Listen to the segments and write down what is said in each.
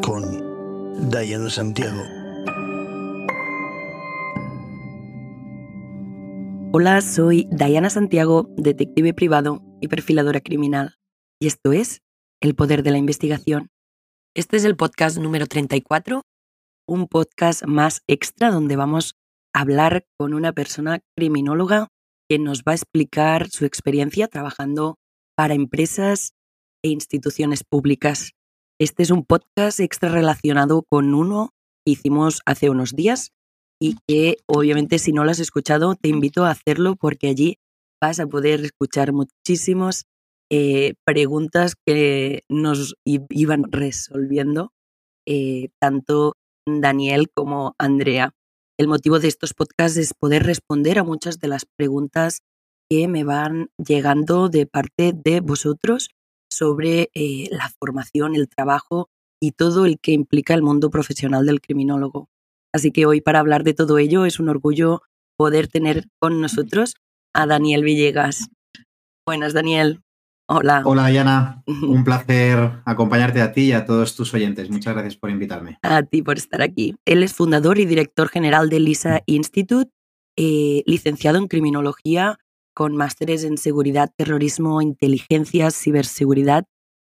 Con Diana Santiago. Hola, soy Diana Santiago, detective privado y perfiladora criminal. Y esto es El Poder de la Investigación. Este es el podcast número 34, un podcast más extra donde vamos a hablar con una persona criminóloga que nos va a explicar su experiencia trabajando para empresas e instituciones públicas. Este es un podcast extra relacionado con uno que hicimos hace unos días y que obviamente si no lo has escuchado te invito a hacerlo porque allí vas a poder escuchar muchísimas eh, preguntas que nos iban resolviendo eh, tanto Daniel como Andrea. El motivo de estos podcasts es poder responder a muchas de las preguntas que me van llegando de parte de vosotros sobre eh, la formación, el trabajo y todo el que implica el mundo profesional del criminólogo. Así que hoy para hablar de todo ello es un orgullo poder tener con nosotros a Daniel Villegas. Buenas, Daniel. Hola. Hola, Diana. Un placer acompañarte a ti y a todos tus oyentes. Muchas gracias por invitarme. A ti por estar aquí. Él es fundador y director general del LISA Institute, eh, licenciado en criminología con másteres en seguridad, terrorismo, inteligencia, ciberseguridad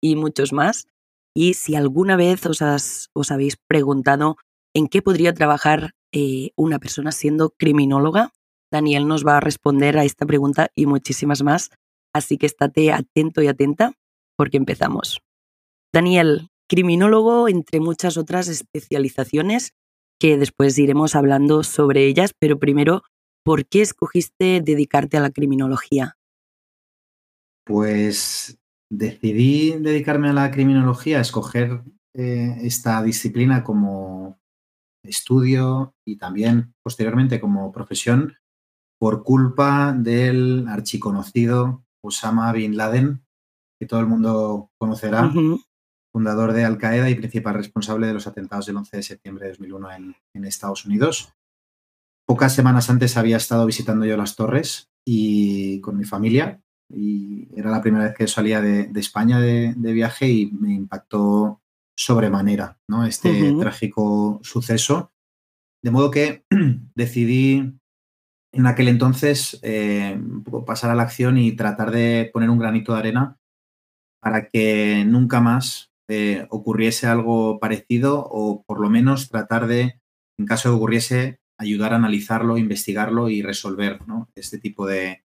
y muchos más. Y si alguna vez os, os habéis preguntado en qué podría trabajar eh, una persona siendo criminóloga, Daniel nos va a responder a esta pregunta y muchísimas más Así que estate atento y atenta porque empezamos. Daniel, criminólogo entre muchas otras especializaciones que después iremos hablando sobre ellas, pero primero, ¿por qué escogiste dedicarte a la criminología? Pues decidí dedicarme a la criminología, escoger eh, esta disciplina como estudio y también posteriormente como profesión por culpa del archiconocido Osama Bin Laden, que todo el mundo conocerá, fundador de Al Qaeda y principal responsable de los atentados del 11 de septiembre de 2001 en, Estados Unidos. Pocas semanas antes había estado visitando yo las torres y con mi familia y era la primera vez que salía de, España de, viaje y me impactó sobremanera ¿no? este trágico suceso. De modo que decidí en aquel entonces eh, pasar a la acción y tratar de poner un granito de arena para que nunca más eh, ocurriese algo parecido o por lo menos tratar de, en caso de que ocurriese, ayudar a analizarlo, investigarlo y resolver este tipo de,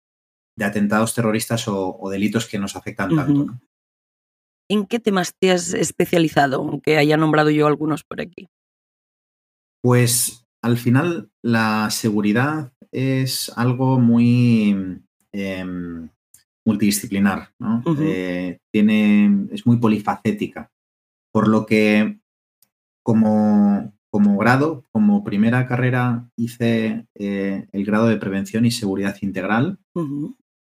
atentados terroristas o, delitos que nos afectan tanto. ¿En qué temas te has especializado, aunque haya nombrado yo algunos por aquí? Pues al final la seguridad es algo muy em, multidisciplinar, eh, tiene, es muy polifacética, por lo que como, como grado, como primera carrera, hice eh, el grado de Prevención y Seguridad Integral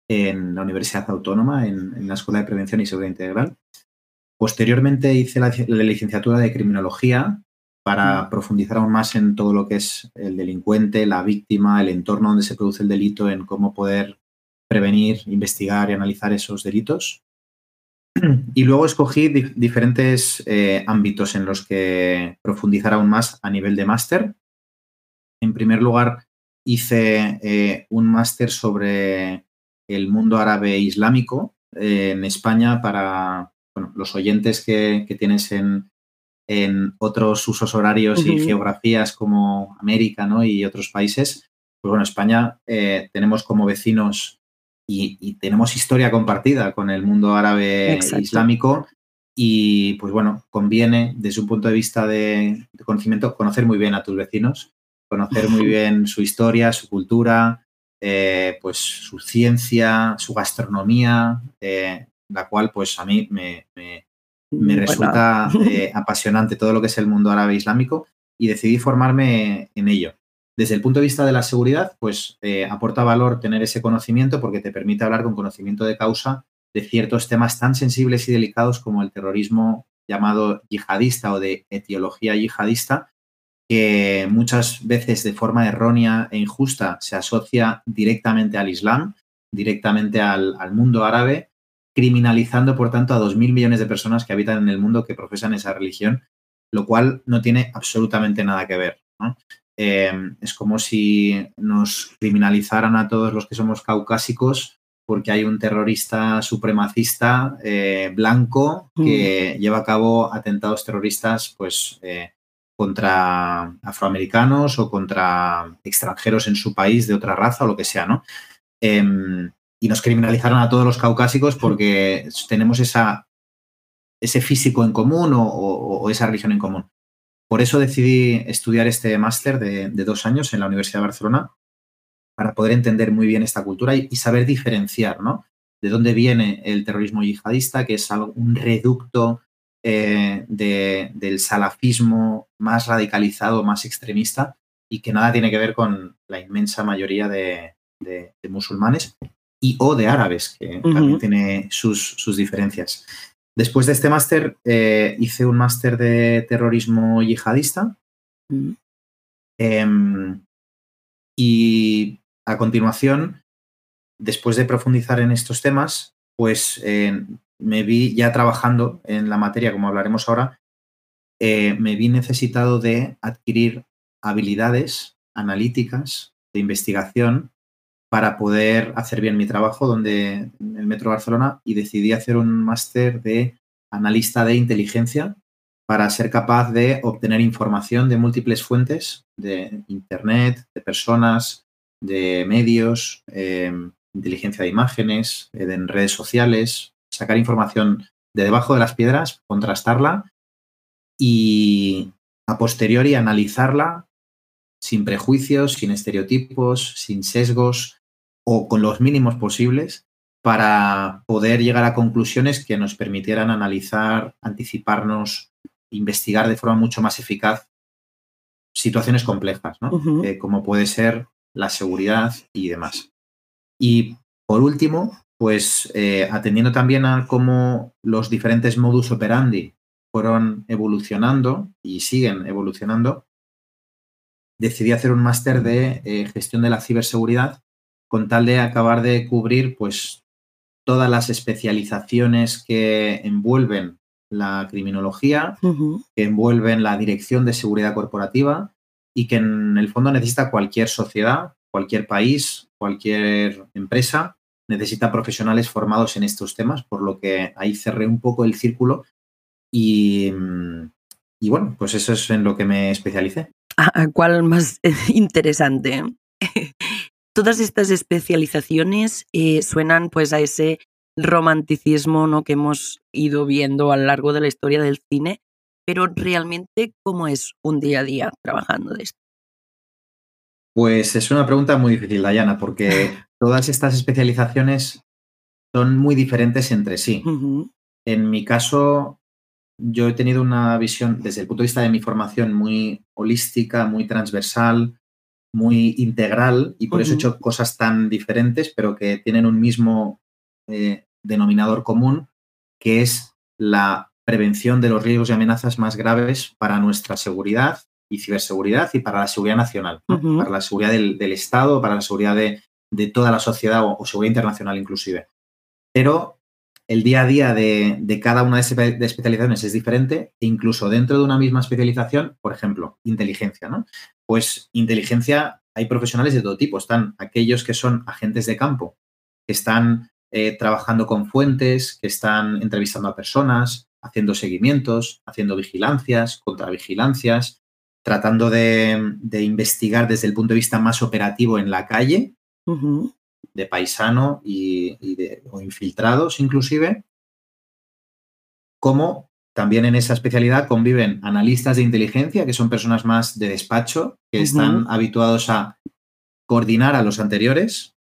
en la Universidad Autónoma, en, la Escuela de Prevención y Seguridad Integral. Posteriormente hice la licenciatura de Criminología para profundizar aún más en todo lo que es el delincuente, la víctima, el entorno donde se produce el delito, en cómo poder prevenir, investigar y analizar esos delitos. Y luego escogí diferentes eh, ámbitos en los que profundizar aún más a nivel de máster. En primer lugar, hice eh, un máster sobre el mundo árabe islámico eh, en España para los oyentes que, que tienes en, en otros usos horarios y geografías como América ¿no? y otros países, pues bueno, España tenemos como vecinos y, tenemos historia compartida con el mundo árabe islámico y pues bueno, conviene desde un punto de vista de, conocimiento conocer muy bien a tus vecinos, conocer muy bien su historia, su cultura, eh, pues su ciencia, su gastronomía, eh, la cual pues a mí me me resulta eh, apasionante todo lo que es el mundo árabe islámico y decidí formarme en ello. Desde el punto de vista de la seguridad, pues eh, aporta valor tener ese conocimiento porque te permite hablar con conocimiento de causa de ciertos temas tan sensibles y delicados como el terrorismo llamado yihadista o de etiología yihadista, que muchas veces de forma errónea e injusta se asocia directamente al Islam, directamente al mundo árabe criminalizando, por tanto, a dos mil millones de personas que habitan en el mundo que profesan esa religión, lo cual no tiene absolutamente nada que ver. Eh, es como si nos criminalizaran a todos los que somos caucásicos porque hay un terrorista supremacista eh, blanco que mm. lleva a cabo atentados terroristas pues, eh, contra afroamericanos o contra extranjeros en su país de otra raza o lo que sea, ¿no? Em, y nos criminalizaron a todos los caucásicos porque tenemos esa, ese físico en común o, esa religión en común. Por eso decidí estudiar este máster de, dos años en la Universidad de Barcelona para poder entender muy bien esta cultura y, saber diferenciar, ¿no? De dónde viene el terrorismo yihadista, que es algo, un reducto eh, del salafismo más radicalizado, más extremista, y que nada tiene que ver con la inmensa mayoría de, musulmanes y o de árabes, que también tiene sus, sus, diferencias. Después de este máster, eh, hice un máster de terrorismo yihadista. Em, y a continuación, después de profundizar en estos temas, pues eh, me vi ya trabajando en la materia, como hablaremos ahora, eh, me vi necesitado de adquirir habilidades analíticas de investigación para poder hacer bien mi trabajo donde en el Metro Barcelona y decidí hacer un máster de analista de inteligencia para ser capaz de obtener información de múltiples fuentes de Internet, de personas, de medios, eh, inteligencia de imágenes, eh, en redes sociales, sacar información de debajo de las piedras, contrastarla y a posteriori analizarla sin prejuicios, sin estereotipos, sin sesgos o con los mínimos posibles para poder llegar a conclusiones que nos permitieran analizar, anticiparnos, investigar de forma mucho más eficaz situaciones complejas, ¿no? Eh, como puede ser la seguridad y demás. Y por último, pues eh, atendiendo también a cómo los diferentes modus operandi fueron evolucionando y siguen evolucionando, decidí hacer un máster de eh, gestión de la ciberseguridad con tal de acabar de cubrir pues todas las especializaciones que envuelven la criminología, que envuelven la dirección de seguridad corporativa y que en el fondo necesita cualquier sociedad, cualquier país, cualquier empresa, necesita profesionales formados en estos temas, por lo que ahí cerré un poco el círculo y, y bueno, pues eso es en lo que me especialicé. ¿A cuál más interesante? Todas estas especializaciones eh, suenan pues a ese romanticismo ¿no? que hemos ido viendo a lo largo de la historia del cine, pero realmente, ¿cómo es un día a día trabajando de esto? Pues es una pregunta muy difícil, Dayana, porque todas estas especializaciones son muy diferentes entre sí. En mi caso, yo he tenido una visión desde el punto de vista de mi formación muy holística, muy transversal, muy integral y por eso he hecho cosas tan diferentes, pero que tienen un mismo eh, denominador común, que es la prevención de los riesgos y amenazas más graves para nuestra seguridad y ciberseguridad y para la seguridad nacional, para la seguridad del, Estado, para la seguridad de, toda la sociedad o, seguridad internacional inclusive. Pero el día a día de, cada una de, especializaciones es diferente e incluso dentro de una misma especialización, por ejemplo, inteligencia, ¿no? Pues inteligencia, hay profesionales de todo tipo. Están aquellos que son agentes de campo, que están eh, trabajando con fuentes, que están entrevistando a personas, haciendo seguimientos, haciendo vigilancias, contravigilancias, tratando de, investigar desde el punto de vista más operativo en la calle, de paisano y, de, o infiltrados inclusive, como también en esa especialidad conviven analistas de inteligencia, que son personas más de despacho, que están habituados a coordinar a los anteriores,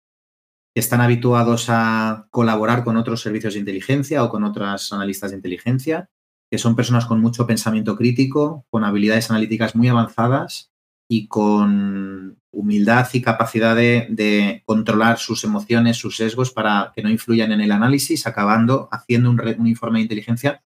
que están habituados a colaborar con otros servicios de inteligencia o con otras analistas de inteligencia, que son personas con mucho pensamiento crítico, con habilidades analíticas muy avanzadas y con humildad y capacidad de, controlar sus emociones, sus sesgos para que no influyan en el análisis, acabando haciendo un, informe de inteligencia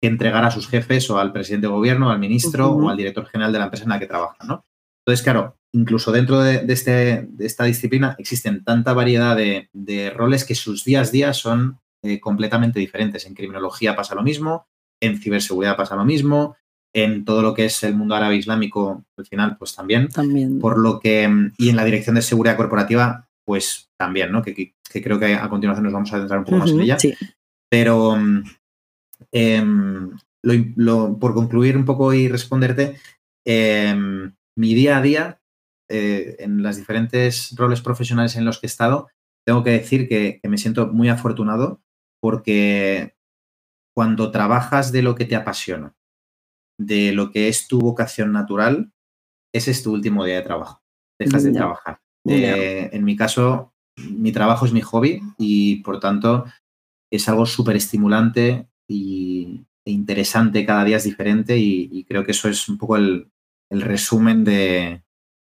que entregar a sus jefes o al presidente de gobierno, al ministro o al director general de la empresa en la que trabajan. ¿no? Entonces, claro, incluso dentro de, este, de esta disciplina existen tanta variedad de, roles que sus días a días son eh, completamente diferentes. En criminología pasa lo mismo, en ciberseguridad pasa lo mismo, en todo lo que es el mundo árabe islámico, al final, pues también. También. Por lo que, y en la dirección de seguridad corporativa, pues también, ¿no? Que, creo que a continuación nos vamos a centrar un poco más en ella. Sí. Pero em, por concluir un poco y responderte, em, mi día a día, eh, en los diferentes roles profesionales en los que he estado, tengo que decir que, me siento muy afortunado porque cuando trabajas de lo que te apasiona, de lo que es tu vocación natural, ese es tu último día de trabajo. Dejas de trabajar. Eh, en mi caso, mi trabajo es mi hobby y por tanto es algo súper estimulante y, e interesante, cada día es diferente y, creo que eso es un poco el, resumen de,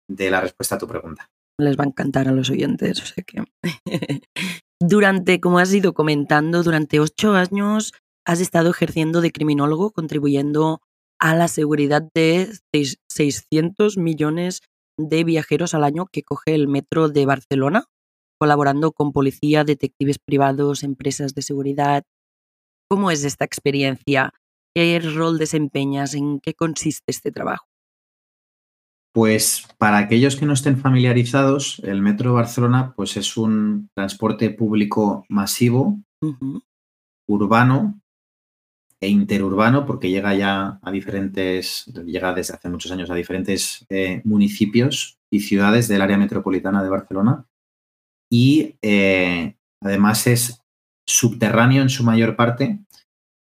la respuesta a tu pregunta. Les va a encantar a los oyentes, o sea que... durante, como has ido comentando, durante ocho años has estado ejerciendo de criminólogo, contribuyendo a la seguridad de 600 millones de viajeros al año que coge el metro de Barcelona, colaborando con policía, detectives privados, empresas de seguridad. ¿Cómo es esta experiencia? ¿Qué rol desempeñas? ¿En qué consiste este trabajo? Pues para aquellos que no estén familiarizados, el Metro de Barcelona pues es un transporte público masivo, urbano e interurbano, porque llega ya a diferentes, llega desde hace muchos años a diferentes eh, municipios y ciudades del área metropolitana de Barcelona. Y eh, además es subterráneo en su mayor parte,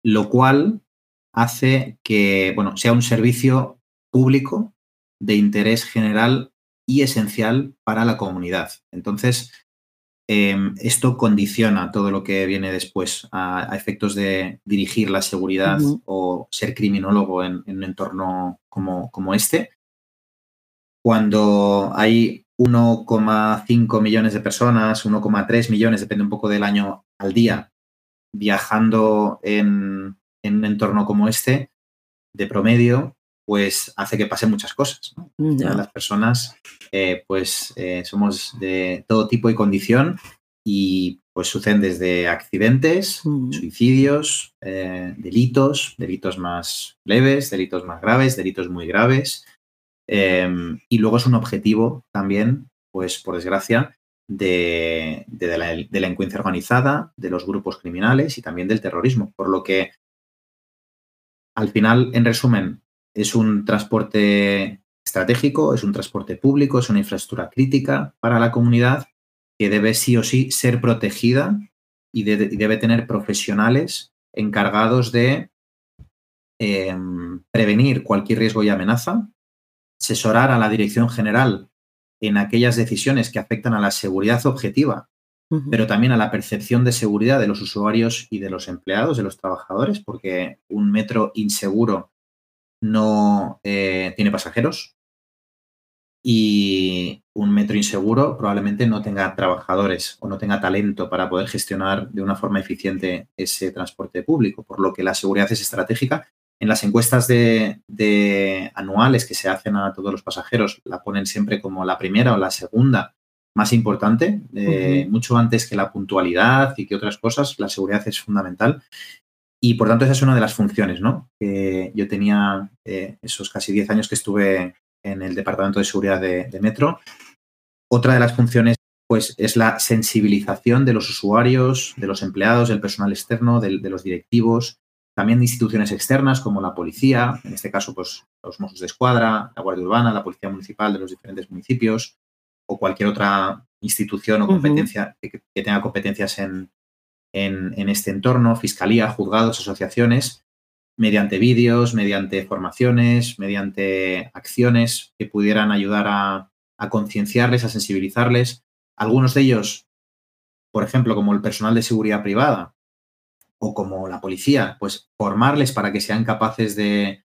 lo cual hace que bueno, sea un servicio público de interés general y esencial para la comunidad. Entonces, Em, esto condiciona todo lo que viene después a, efectos de dirigir la seguridad o ser criminólogo en, un entorno como, como este. Cuando hay 1,5 millones de personas, 1,3 millones, depende un poco del año al día, viajando en, en un entorno como este, de promedio, pues hace que pasen muchas cosas. Las personas, eh, pues eh, somos de todo tipo y condición y pues suceden desde accidentes, mm. suicidios, eh, delitos, delitos más leves, delitos más graves, delitos muy graves. Em, y luego es un objetivo también, pues por desgracia, de, de, la delincuencia organizada, de los grupos criminales y también del terrorismo. Por lo que, al final, en resumen, es un transporte estratégico, es un transporte público, es una infraestructura crítica para la comunidad que debe sí o sí ser protegida y, debe tener profesionales encargados de em, prevenir cualquier riesgo y amenaza, asesorar a la dirección general en aquellas decisiones que afectan a la seguridad objetiva, pero también a la percepción de seguridad de los usuarios y de los empleados, de los trabajadores, porque un metro inseguro no eh, tiene pasajeros y un metro inseguro probablemente no tenga trabajadores o no tenga talento para poder gestionar de una forma eficiente ese transporte público, por lo que la seguridad es estratégica. En las encuestas de, anuales que se hacen a todos los pasajeros la ponen siempre como la primera o la segunda más importante, eh, mucho antes que la puntualidad y que otras cosas, la seguridad es fundamental. Y por tanto, esa es una de las funciones, ¿no? Que yo tenía eh, esos casi 10 años que estuve en el Departamento de Seguridad de, Metro. Otra de las funciones, pues, es la sensibilización de los usuarios, de los empleados, del personal externo, de, los directivos, también de instituciones externas como la policía, en este caso, pues, los Mossos de Escuadra, la Guardia Urbana, la Policía Municipal de los diferentes municipios o cualquier otra institución o competencia que tenga competencias en, en, este entorno, fiscalía, juzgados, asociaciones, mediante vídeos, mediante formaciones, mediante acciones que pudieran ayudar a, concienciarles, a sensibilizarles. Algunos de ellos, por ejemplo, como el personal de seguridad privada o como la policía, pues formarles para que sean capaces de,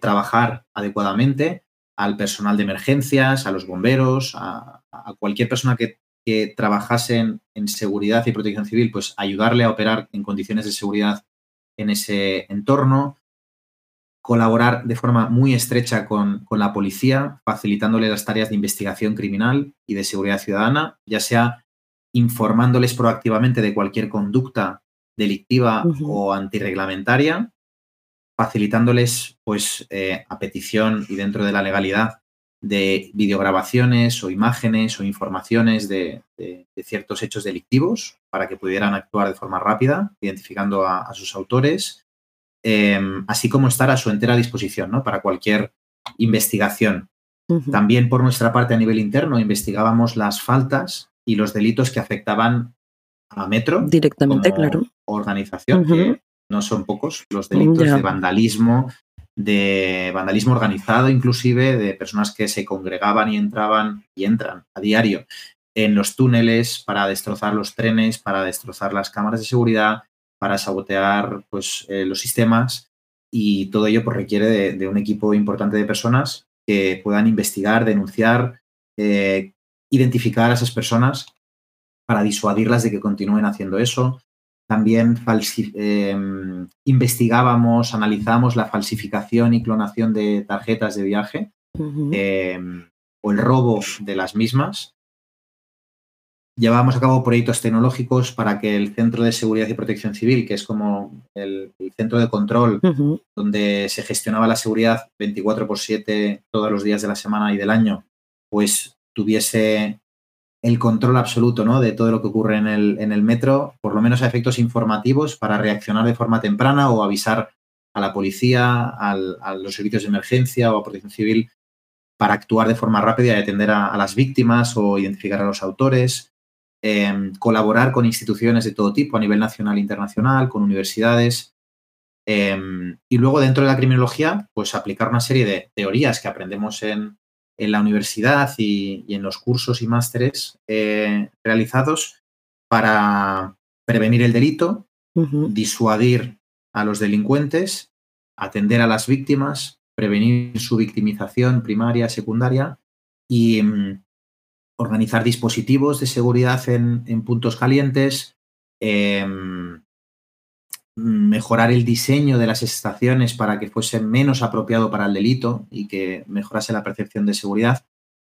trabajar adecuadamente al personal de emergencias, a los bomberos, a cualquier persona que trabajasen en seguridad y protección civil, pues ayudarle a operar en condiciones de seguridad en ese entorno, colaborar de forma muy estrecha con, la policía, facilitándole las tareas de investigación criminal y de seguridad ciudadana, ya sea informándoles proactivamente de cualquier conducta delictiva o antirreglamentaria, facilitándoles, pues, eh, a petición y dentro de la legalidad, de videograbaciones o imágenes o informaciones de, ciertos hechos delictivos para que pudieran actuar de forma rápida, identificando a, sus autores, em, así como estar a su entera disposición ¿no? para cualquier investigación. También por nuestra parte a nivel interno investigábamos las faltas y los delitos que afectaban a Metro. Directamente, claro. Organización, que no son pocos los delitos de vandalismo, de vandalismo organizado inclusive, de personas que se congregaban y entraban y entran a diario en los túneles para destrozar los trenes, para destrozar las cámaras de seguridad, para sabotear pues, eh, los sistemas. Y todo ello pues, requiere de, un equipo importante de personas que puedan investigar, denunciar, eh, identificar a esas personas para disuadirlas de que continúen haciendo eso, también em, investigábamos, analizamos la falsificación y clonación de tarjetas de viaje em, o el robo de las mismas. Llevábamos a cabo proyectos tecnológicos para que el Centro de Seguridad y Protección Civil, que es como el, centro de control donde se gestionaba la seguridad 24 por 7 todos los días de la semana y del año, pues tuviese el control absoluto ¿no? de todo lo que ocurre en el, en el metro, por lo menos a efectos informativos, para reaccionar de forma temprana o avisar a la policía, a los servicios de emergencia o a protección civil para actuar de forma rápida y atender a, las víctimas o identificar a los autores, em, colaborar con instituciones de todo tipo a nivel nacional e internacional, con universidades. Em, y luego dentro de la criminología, pues aplicar una serie de teorías que aprendemos en, en la universidad y, en los cursos y másteres eh, realizados para prevenir el delito, disuadir a los delincuentes, atender a las víctimas, prevenir su victimización primaria, secundaria y mm, organizar dispositivos de seguridad en, puntos calientes, em, mejorar el diseño de las estaciones para que fuese menos apropiado para el delito y que mejorase la percepción de seguridad,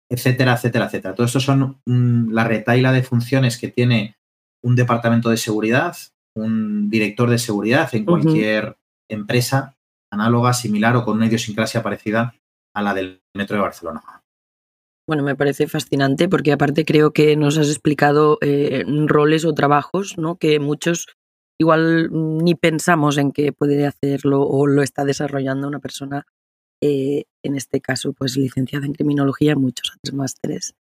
etcétera, etcétera, etcétera. Todo esto son mm, la retaila de funciones que tiene un departamento de seguridad, un director de seguridad en cualquier empresa análoga, similar o con una idiosincrasia parecida a la del Metro de Barcelona. Bueno, me parece fascinante porque aparte creo que nos has explicado eh, roles o trabajos ¿no? que muchos igual ni pensamos en que puede hacerlo o lo está desarrollando una persona, eh, en este caso, pues licenciada en criminología, muchos otros másteres.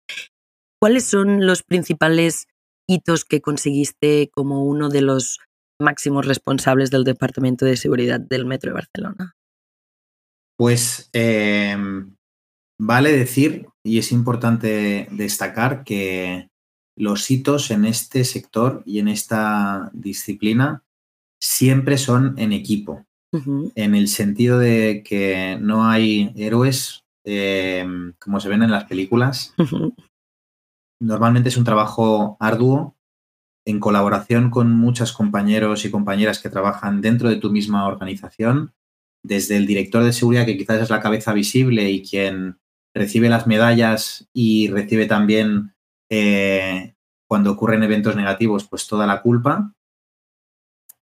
¿Cuáles son los principales hitos que conseguiste como uno de los máximos responsables del Departamento de Seguridad del Metro de Barcelona? Pues em, vale decir, y es importante destacar, que los hitos en este sector y en esta disciplina siempre son en equipo, en el sentido de que no hay héroes em, como se ven en las películas. Normalmente es un trabajo arduo en colaboración con muchos compañeros y compañeras que trabajan dentro de tu misma organización, desde el director de seguridad, que quizás es la cabeza visible y quien recibe las medallas y recibe también eh, cuando ocurren eventos negativos, pues toda la culpa,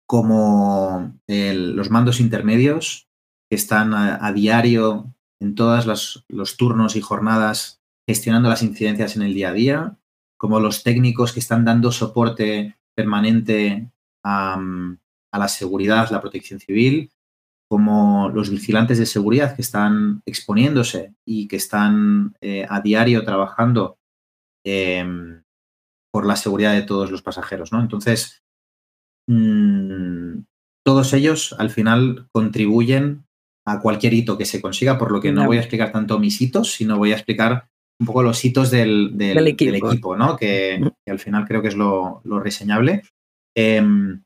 como los mandos intermedios que están a, diario en todos los, turnos y jornadas gestionando las incidencias en el día a día, como los técnicos que están dando soporte permanente a, la seguridad, la protección civil, como los vigilantes de seguridad que están exponiéndose y que están eh, a diario trabajando em, por la seguridad de todos los pasajeros, ¿no? Entonces, mm, todos ellos al final contribuyen a cualquier hito que se consiga, por lo que no voy a explicar tanto mis hitos, sino voy a explicar un poco los hitos del, equipo. ¿no? Que, al final creo que es lo, reseñable. Em,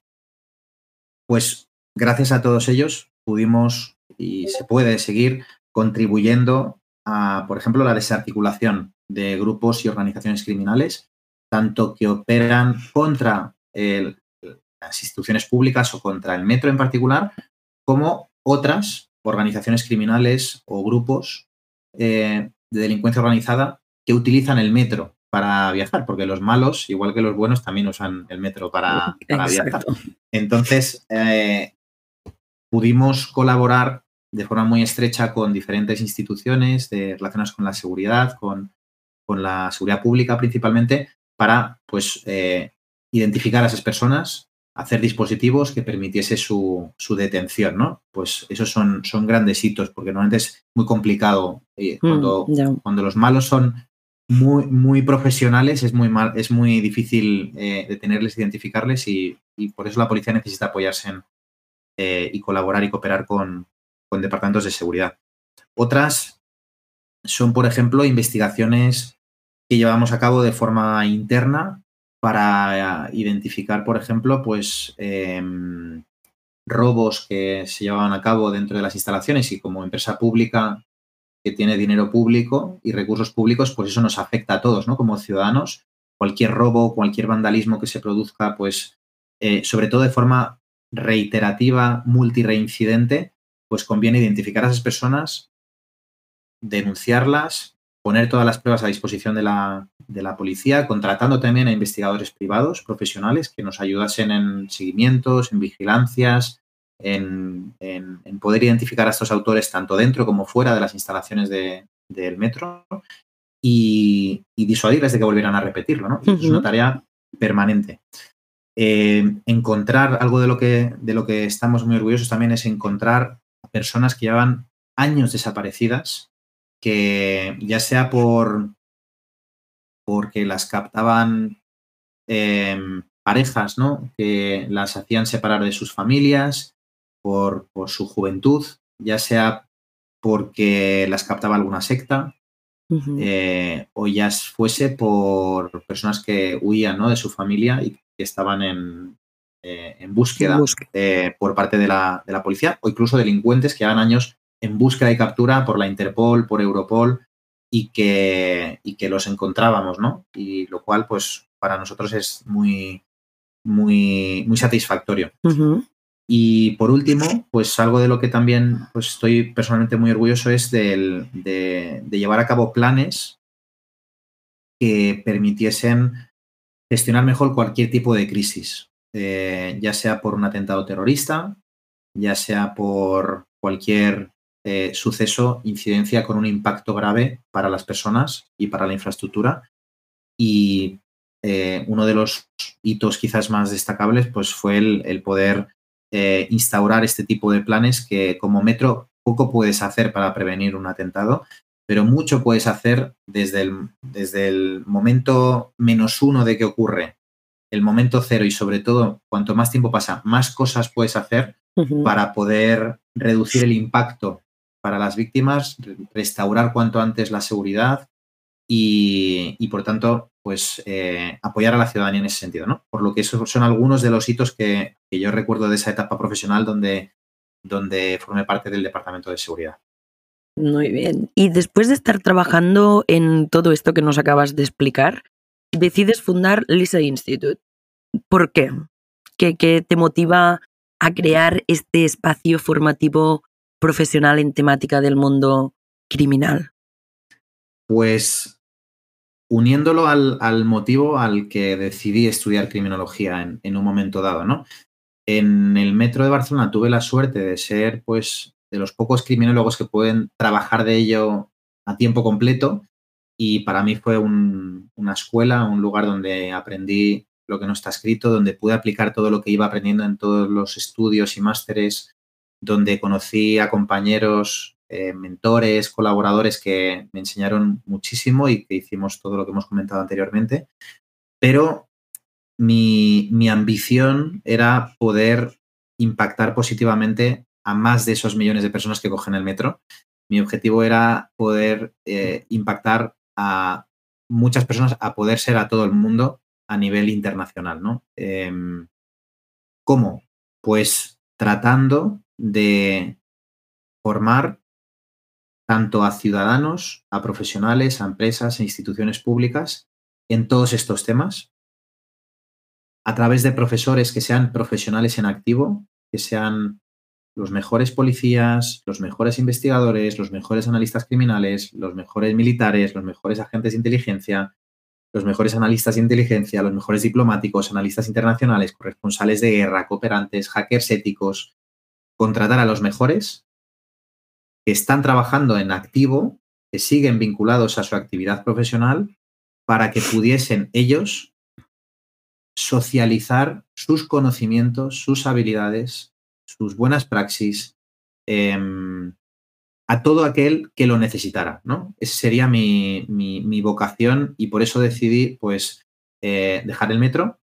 pues gracias a todos ellos pudimos y se puede seguir contribuyendo a, por ejemplo, la desarticulación de grupos y organizaciones criminales, tanto que operan contra las instituciones públicas o contra el metro en particular, como otras organizaciones criminales o grupos eh, de delincuencia organizada que utilizan el metro para viajar, porque los malos, igual que los buenos, también usan el metro para, viajar. Entonces, eh, pudimos colaborar de forma muy estrecha con diferentes instituciones de, relacionadas con la seguridad, con, con la seguridad pública principalmente, para pues eh, identificar a esas personas, hacer dispositivos que permitiese su, detención, ¿no? Pues esos son, son grandes hitos, porque normalmente es muy complicado. Eh, mm, cuando, cuando los malos son muy, muy profesionales, es muy, mal, es muy difícil eh, detenerles, identificarles y, por eso la policía necesita apoyarse en, eh, y colaborar y cooperar con, con departamentos de seguridad. Otras son, por ejemplo, investigaciones que llevamos a cabo de forma interna para identificar, por ejemplo, pues em, robos que se llevaban a cabo dentro de las instalaciones y como empresa pública que tiene dinero público y recursos públicos, pues eso nos afecta a todos, ¿no? Como ciudadanos, cualquier robo, cualquier vandalismo que se produzca, pues eh, sobre todo de forma reiterativa, multireincidente, pues conviene identificar a esas personas, denunciarlas poner todas las pruebas a disposición de la, policía, contratando también a investigadores privados, profesionales, que nos ayudasen en seguimientos, en vigilancias, en, poder identificar a estos autores tanto dentro como fuera de las instalaciones del metro y, disuadirles de que volvieran a repetirlo. ¿no? Es una tarea permanente. Eh, encontrar algo de lo, que, de lo que estamos muy orgullosos también es encontrar personas que llevan años desaparecidas que ya sea por porque las captaban em, parejas, ¿no? Que las hacían separar de sus familias por, su juventud, ya sea porque las captaba alguna secta, eh, o ya fuese por personas que huían ¿no? de su familia y que estaban en, eh, en búsqueda, eh, por parte de la, de la, policía, o incluso delincuentes que hagan años en búsqueda y captura por la Interpol, por Europol y que, y que los encontrábamos, ¿no? Y lo cual, pues, para nosotros es muy, muy, muy satisfactorio. Y por último, pues algo de lo que también pues, estoy personalmente muy orgulloso es de, llevar a cabo planes que permitiesen gestionar mejor cualquier tipo de crisis, eh, ya sea por un atentado terrorista, ya sea por cualquier eh, suceso, incidencia con un impacto grave para las personas y para la infraestructura. Y eh, uno de los hitos quizás más destacables pues, fue el, poder eh, instaurar este tipo de planes que como metro poco puedes hacer para prevenir un atentado, pero mucho puedes hacer desde el, desde el momento menos uno de que ocurre, el momento cero y sobre todo cuanto más tiempo pasa, más cosas puedes hacer para poder reducir el impacto para las víctimas, restaurar cuanto antes la seguridad y, por tanto, pues eh, apoyar a la ciudadanía en ese sentido, ¿no? Por lo que esos son algunos de los hitos que, yo recuerdo de esa etapa profesional donde, donde formé parte del Departamento de Seguridad. Muy bien. Y después de estar trabajando en todo esto que nos acabas de explicar, decides fundar Lisa Institute. ¿Por qué? ¿Qué, qué te motiva a crear este espacio formativo profesional en temática del mundo criminal? Pues uniéndolo al, motivo al que decidí estudiar criminología en, un momento dado, ¿no? En el metro de Barcelona tuve la suerte de ser, pues, de los pocos criminólogos que pueden trabajar de ello a tiempo completo y para mí fue una escuela, un lugar donde aprendí lo que no está escrito, donde pude aplicar todo lo que iba aprendiendo en todos los estudios y másteres donde conocí a compañeros, eh, mentores, colaboradores que me enseñaron muchísimo y que hicimos todo lo que hemos comentado anteriormente. Pero mi, ambición era poder impactar positivamente a más de esos millones de personas que cogen el metro. Mi objetivo era poder eh, impactar a muchas personas, a poder ser a todo el mundo a nivel internacional, ¿no? Em, ¿Cómo? Pues tratando de formar tanto a ciudadanos, a profesionales, a empresas, e instituciones públicas en todos estos temas, a través de profesores que sean profesionales en activo, que sean los mejores policías, los mejores investigadores, los mejores analistas criminales, los mejores militares, los mejores agentes de inteligencia, los mejores analistas de inteligencia, los mejores diplomáticos, analistas internacionales, corresponsales de guerra, cooperantes, hackers éticos, contratar a los mejores que están trabajando en activo, que siguen vinculados a su actividad profesional, para que pudiesen ellos socializar sus conocimientos, sus habilidades, sus buenas praxis em, a todo aquel que lo necesitara, ¿no? Esa sería mi, vocación y por eso decidí, pues, eh, dejar el metro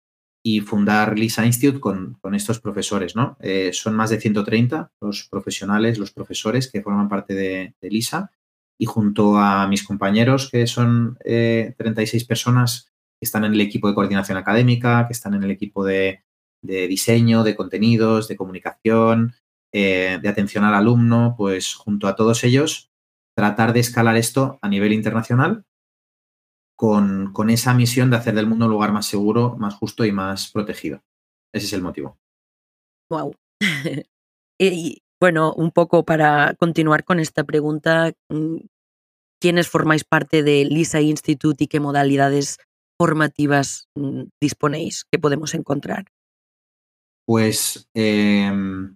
y fundar Lisa Institute con, estos profesores, ¿no? Eh, son más de 130 los profesionales, los profesores que forman parte de, Lisa y junto a mis compañeros, que son 36 eh, personas que están en el equipo de coordinación académica, que están en el equipo de, diseño, de contenidos, de comunicación, eh, de atención al alumno, pues junto a todos ellos, tratar de escalar esto a nivel internacional con, con, esa misión de hacer del mundo un lugar más seguro, más justo y más protegido. Ese es el motivo. Wow. y bueno, un poco para continuar con esta pregunta, mm, ¿quiénes formáis parte de Lisa Institute y qué modalidades formativas mm, disponéis que podemos encontrar? Pues em,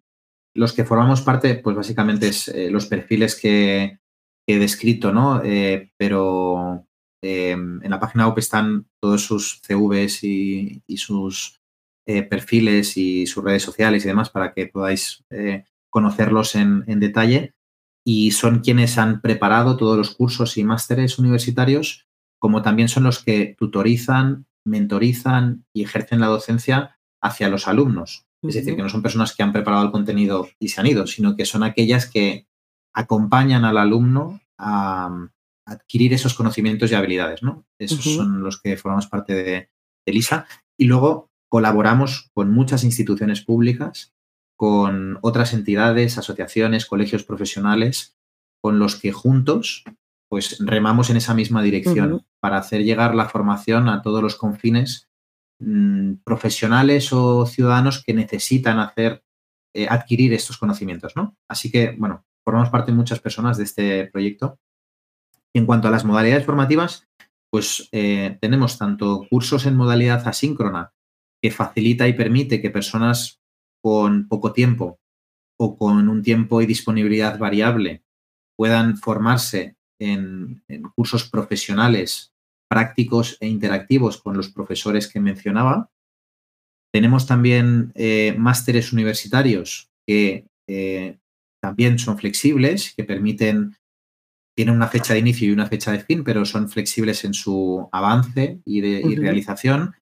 los que formamos parte, pues básicamente es eh, los perfiles que, he descrito, ¿no? Eh, pero Em, en la página web están todos sus CVs y, sus eh, perfiles y sus redes sociales y demás para que podáis eh, conocerlos en, detalle. Y son quienes han preparado todos los cursos y másteres universitarios, como también son los que tutorizan, mentorizan y ejercen la docencia hacia los alumnos. Es decir, que no son personas que han preparado el contenido y se han ido, sino que son aquellas que acompañan al alumno a, adquirir esos conocimientos y habilidades, ¿no? Esos son los que formamos parte de, LISA. Y luego colaboramos con muchas instituciones públicas, con otras entidades, asociaciones, colegios profesionales, con los que juntos pues remamos en esa misma dirección para hacer llegar la formación a todos los confines mm, profesionales o ciudadanos que necesitan hacer eh, adquirir estos conocimientos, ¿no? Así que, bueno, formamos parte de muchas personas de este proyecto en cuanto a las modalidades formativas, pues eh, tenemos tanto cursos en modalidad asíncrona, que facilita y permite que personas con poco tiempo o con un tiempo y disponibilidad variable puedan formarse en, cursos profesionales, prácticos e interactivos con los profesores que mencionaba. Tenemos también eh, másteres universitarios que eh, también son flexibles, que permiten tienen una fecha de inicio y una fecha de fin, pero son flexibles en su avance y, de, realización,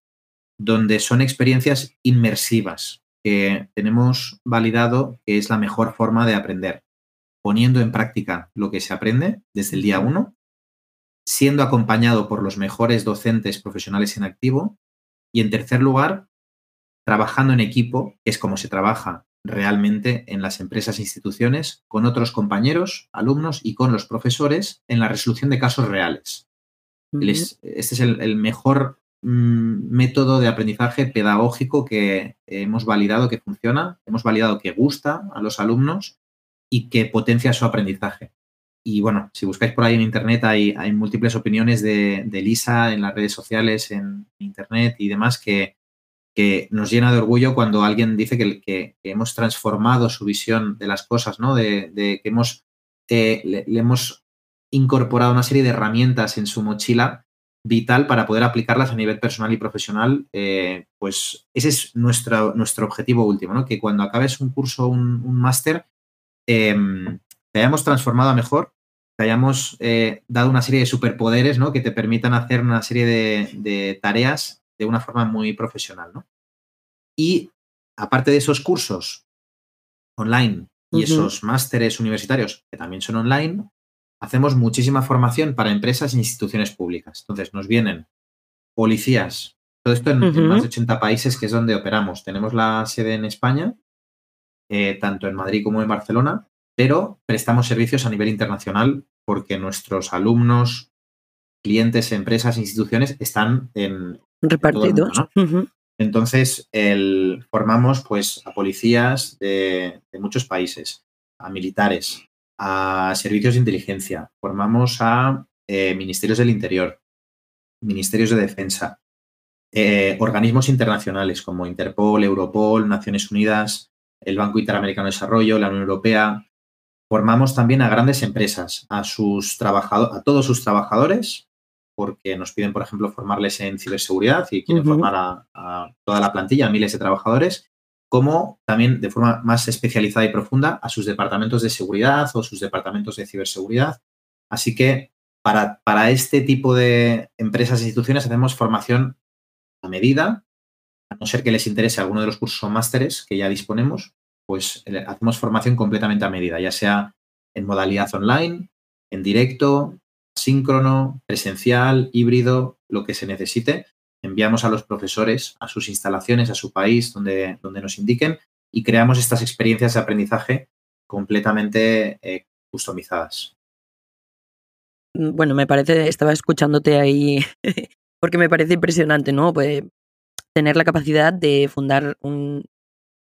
donde son experiencias inmersivas que tenemos validado que es la mejor forma de aprender, poniendo en práctica lo que se aprende desde el día uno, siendo acompañado por los mejores docentes profesionales en activo y, en tercer lugar, trabajando en equipo, que es como se trabaja realmente en las empresas e instituciones, con otros compañeros, alumnos y con los profesores en la resolución de casos reales. este es el, mejor mm, método de aprendizaje pedagógico que hemos validado que funciona, hemos validado que gusta a los alumnos y que potencia su aprendizaje. Y bueno, si buscáis por ahí en Internet hay, hay múltiples opiniones de, de, Lisa en las redes sociales, en Internet y demás que, que nos llena de orgullo cuando alguien dice que, hemos transformado su visión de las cosas, ¿no? De, que hemos, eh, le, hemos incorporado una serie de herramientas en su mochila vital para poder aplicarlas a nivel personal y profesional, eh, pues ese es nuestro, nuestro objetivo último, ¿no? Que cuando acabes un curso, un, un máster, em, te hayamos transformado a mejor, te hayamos eh, dado una serie de superpoderes, ¿no? Que te permitan hacer una serie de tareas de una forma muy profesional, ¿no? Y aparte de esos cursos online y esos másteres universitarios que también son online, hacemos muchísima formación para empresas e instituciones públicas. Entonces, nos vienen policías, todo esto en, más de 80 países que es donde operamos. Tenemos la sede en España, eh, tanto en Madrid como en Barcelona, pero prestamos servicios a nivel internacional porque nuestros alumnos, clientes, empresas, instituciones están en, repartidos. Entonces, el, formamos pues, a policías de, muchos países, a militares, a servicios de inteligencia, formamos a eh, ministerios del interior, ministerios de defensa, eh, organismos internacionales como Interpol, Europol, Naciones Unidas, el Banco Interamericano de Desarrollo, la Unión Europea. Formamos también a grandes empresas, a, sus a todos sus trabajadores, porque nos piden, por ejemplo, formarles en ciberseguridad y quieren formar a, a, toda la plantilla, a miles de trabajadores, como también de forma más especializada y profunda a sus departamentos de seguridad o sus departamentos de ciberseguridad. Así que para, para este tipo de empresas e instituciones hacemos formación a medida, a no ser que les interese alguno de los cursos o másteres que ya disponemos, pues eh, hacemos formación completamente a medida, ya sea en modalidad online, en directo, síncrono, presencial, híbrido, lo que se necesite. Enviamos a los profesores a sus instalaciones, a su país, donde, donde nos indiquen, y creamos estas experiencias de aprendizaje completamente eh, customizadas. Bueno, me parece, estaba escuchándote ahí porque me parece impresionante, ¿no? Pues tener la capacidad de fundar un,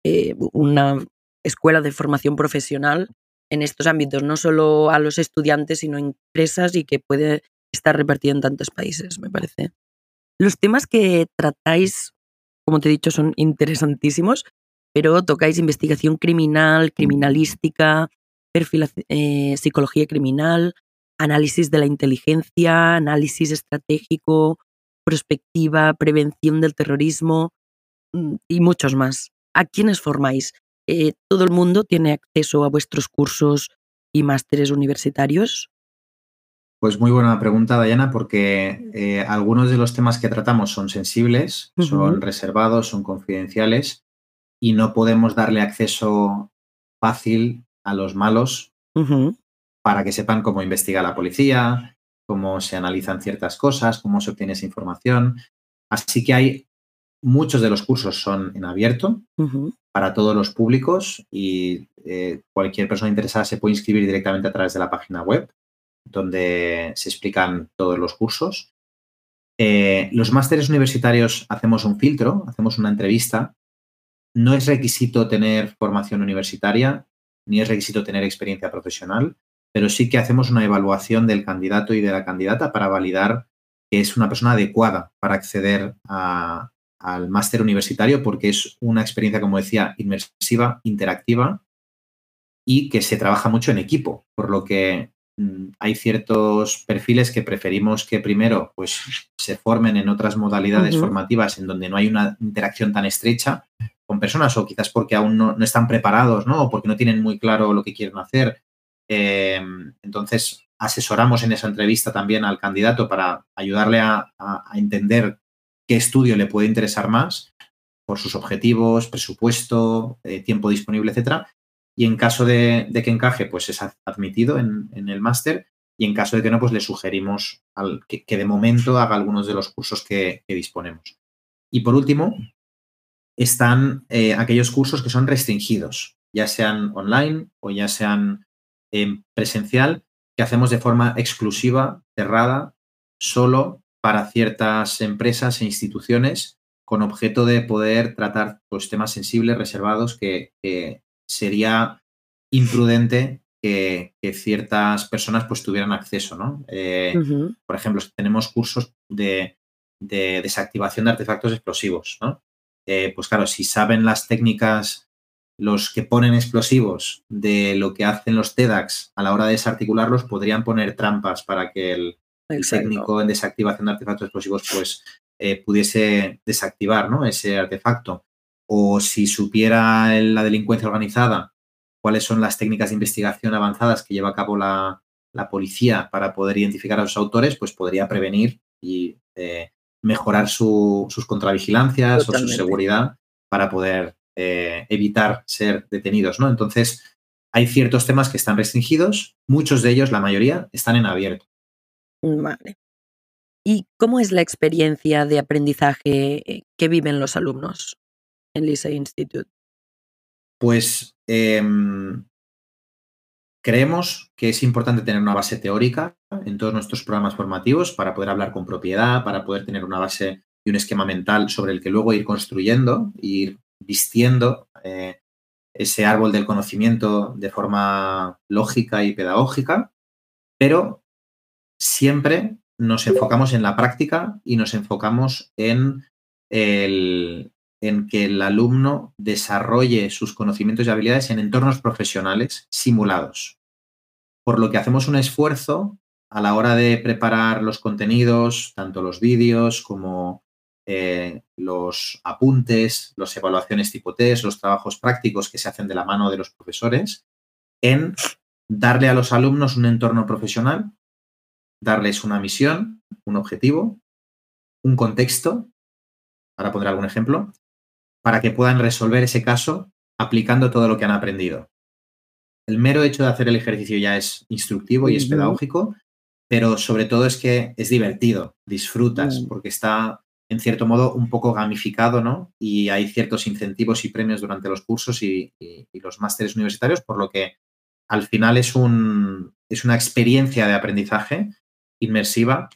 eh, una escuela de formación profesional en estos ámbitos, no solo a los estudiantes, sino a empresas y que puede estar repartido en tantos países, me parece. Los temas que tratáis, como te he dicho, son interesantísimos, pero tocáis investigación criminal, criminalística, perfil, eh, psicología criminal, análisis de la inteligencia, análisis estratégico, prospectiva, prevención del terrorismo mm, y muchos más. ¿A quiénes formáis? Eh, ¿Todo el mundo tiene acceso a vuestros cursos y másteres universitarios? Pues muy buena pregunta, Dayana, porque eh, algunos de los temas que tratamos son sensibles, son reservados, son confidenciales y no podemos darle acceso fácil a los malos para que sepan cómo investiga la policía, cómo se analizan ciertas cosas, cómo se obtiene esa información. Así que hay muchos de los cursos son en abierto para todos los públicos y eh, cualquier persona interesada se puede inscribir directamente a través de la página web donde se explican todos los cursos. Eh, los másteres universitarios hacemos un filtro, hacemos una entrevista. No es requisito tener formación universitaria ni es requisito tener experiencia profesional pero sí que hacemos una evaluación del candidato y de la candidata para validar que es una persona adecuada para acceder al máster universitario porque es una experiencia, como decía, inmersiva, interactiva y que se trabaja mucho en equipo, por lo que mm, hay ciertos perfiles que preferimos que primero pues, se formen en otras modalidades formativas en donde no hay una interacción tan estrecha con personas o quizás porque aún no, no están preparados ¿no? o porque no tienen muy claro lo que quieren hacer Em, entonces, asesoramos en esa entrevista también al candidato para ayudarle a, entender qué estudio le puede interesar más por sus objetivos, presupuesto, eh, tiempo disponible, etcétera. Y en caso de, que encaje, pues es admitido en, el máster. Y en caso de que no, pues le sugerimos al, que, de momento haga algunos de los cursos que, disponemos. Y por último, están eh, aquellos cursos que son restringidos, ya sean online o ya sean presencial que hacemos de forma exclusiva, cerrada, solo para ciertas empresas e instituciones con objeto de poder tratar pues, temas sensibles, reservados, que, sería imprudente que, ciertas personas pues, tuvieran acceso. ¿no? Eh, por ejemplo, tenemos cursos de, desactivación de artefactos explosivos. ¿no? Eh, pues claro, si saben las técnicas los que ponen explosivos de lo que hacen los TEDx a la hora de desarticularlos podrían poner trampas para que el, técnico en desactivación de artefactos explosivos pues eh, pudiese desactivar ¿no? ese artefacto. O si supiera la delincuencia organizada cuáles son las técnicas de investigación avanzadas que lleva a cabo la, policía para poder identificar a los autores, pues podría prevenir y eh, mejorar sus contravigilancias o su seguridad para poder eh, evitar ser detenidos, ¿no? Entonces, hay ciertos temas que están restringidos, muchos de ellos, la mayoría, están en abierto. Vale. ¿Y cómo es la experiencia de aprendizaje eh, que viven los alumnos en Lisa Institute? Pues em, creemos que es importante tener una base teórica en todos nuestros programas formativos para poder hablar con propiedad, para poder tener una base y un esquema mental sobre el que luego ir construyendo, ir vistiendo eh, ese árbol del conocimiento de forma lógica y pedagógica, pero siempre nos enfocamos en la práctica y nos enfocamos en, el, en que el alumno desarrolle sus conocimientos y habilidades en entornos profesionales simulados. Por lo que hacemos un esfuerzo a la hora de preparar los contenidos, tanto los vídeos como eh, los apuntes, las evaluaciones tipo test, los trabajos prácticos que se hacen de la mano de los profesores, en darle a los alumnos un entorno profesional, darles una misión, un objetivo, un contexto, para poner algún ejemplo, para que puedan resolver ese caso aplicando todo lo que han aprendido. El mero hecho de hacer el ejercicio ya es instructivo y es pedagógico, pero sobre todo es que es divertido, disfrutas, mm. porque está en cierto modo un poco gamificado, ¿no? Y hay ciertos incentivos y premios durante los cursos y, los másteres universitarios, por lo que al final es, un, es una experiencia de aprendizaje inmersiva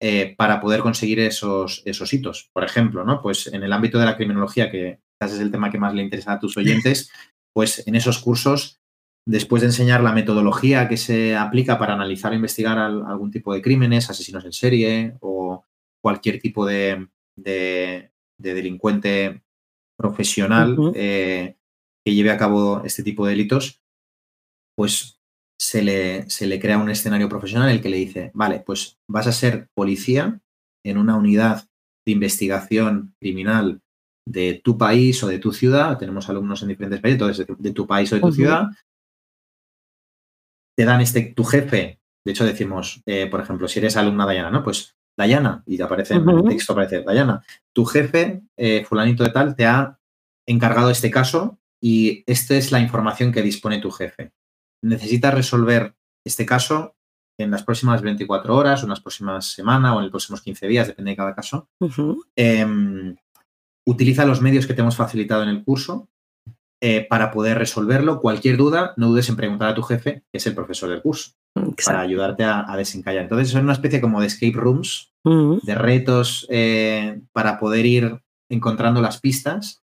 eh, para poder conseguir esos, esos hitos. Por ejemplo, ¿no? Pues en el ámbito de la criminología, que quizás es el tema que más le interesa a tus oyentes, pues en esos cursos después de enseñar la metodología que se aplica para analizar o investigar algún tipo de crímenes, asesinos en serie o cualquier tipo de, delincuente profesional eh, que lleve a cabo este tipo de delitos, pues se le, se le crea un escenario profesional en el que le dice, vale, pues vas a ser policía en una unidad de investigación criminal de tu país o de tu ciudad, tenemos alumnos en diferentes países, entonces de, tu país o de tu ciudad, te dan este, tu jefe, de hecho decimos, eh, por ejemplo, si eres alumna Dayana, ¿no? Pues Dayana, y te aparece en el texto, aparece Dayana, tu jefe, eh, fulanito de tal, te ha encargado este caso y esta es la información que dispone tu jefe. Necesitas resolver este caso en las próximas 24 horas, o en las próximas semanas, o en los próximos 15 días, depende de cada caso. Em, utiliza los medios que te hemos facilitado en el curso eh, para poder resolverlo. Cualquier duda, no dudes en preguntar a tu jefe, que es el profesor del curso, para ayudarte a, desencallar. Entonces, es una especie como de escape rooms, de retos eh, para poder ir encontrando las pistas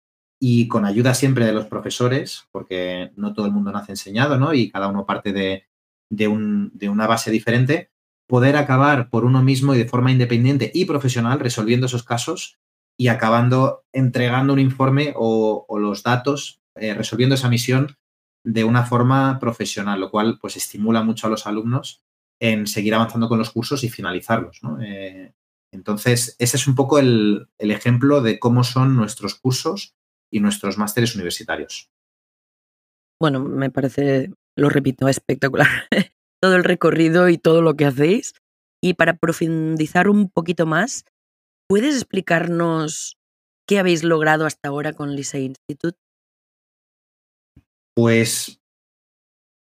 y con ayuda siempre de los profesores, porque no todo el mundo nace enseñado, ¿no? Y cada uno parte de, de, un, de una base diferente, poder acabar por uno mismo y de forma independiente y profesional resolviendo esos casos y acabando entregando un informe o, los datos eh, resolviendo esa misión de una forma profesional, lo cual pues estimula mucho a los alumnos en seguir avanzando con los cursos y finalizarlos. Eh, entonces, ese es un poco el, ejemplo de cómo son nuestros cursos y nuestros másteres universitarios. Bueno, me parece, lo repito, espectacular todo el recorrido y todo lo que hacéis. Y para profundizar un poquito más, ¿puedes explicarnos qué habéis logrado hasta ahora con Lisa Institute? Pues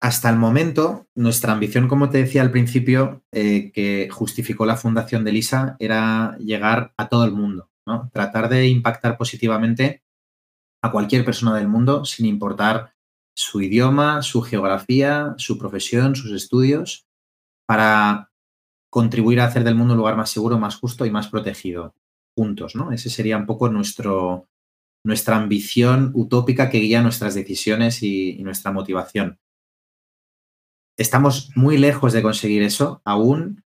hasta el momento, nuestra ambición, como te decía al principio, eh, que justificó la fundación de LISA, era llegar a todo el mundo, ¿no? Tratar de impactar positivamente a cualquier persona del mundo, sin importar su idioma, su geografía, su profesión, sus estudios, para contribuir a hacer del mundo un lugar más seguro, más justo y más protegido juntos, ¿no? Ese sería un poco nuestra ambición utópica que guía nuestras decisiones y, nuestra motivación. Estamos muy lejos de conseguir eso aún,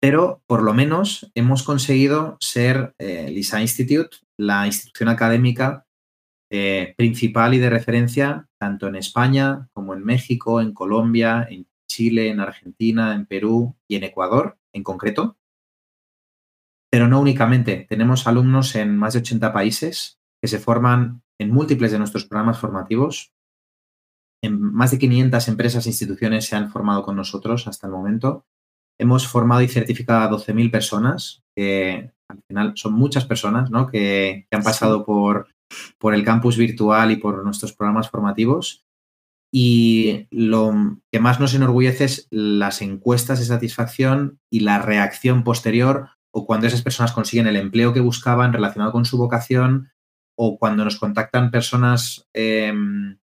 pero por lo menos hemos conseguido ser eh, LISA Institute, la institución académica eh, principal y de referencia tanto en España como en México, en Colombia, en Chile, en Argentina, en Perú y en Ecuador en concreto. Pero no únicamente, tenemos alumnos en más de 80 países que se forman en múltiples de nuestros programas formativos. En más de 500 empresas e instituciones se han formado con nosotros hasta el momento. Hemos formado y certificado a 12.000 personas, que al final son muchas personas ¿no? que, han pasado por, por el campus virtual y por nuestros programas formativos. Y lo que más nos enorgullece es las encuestas de satisfacción y la reacción posterior o cuando esas personas consiguen el empleo que buscaban relacionado con su vocación o cuando nos contactan personas em,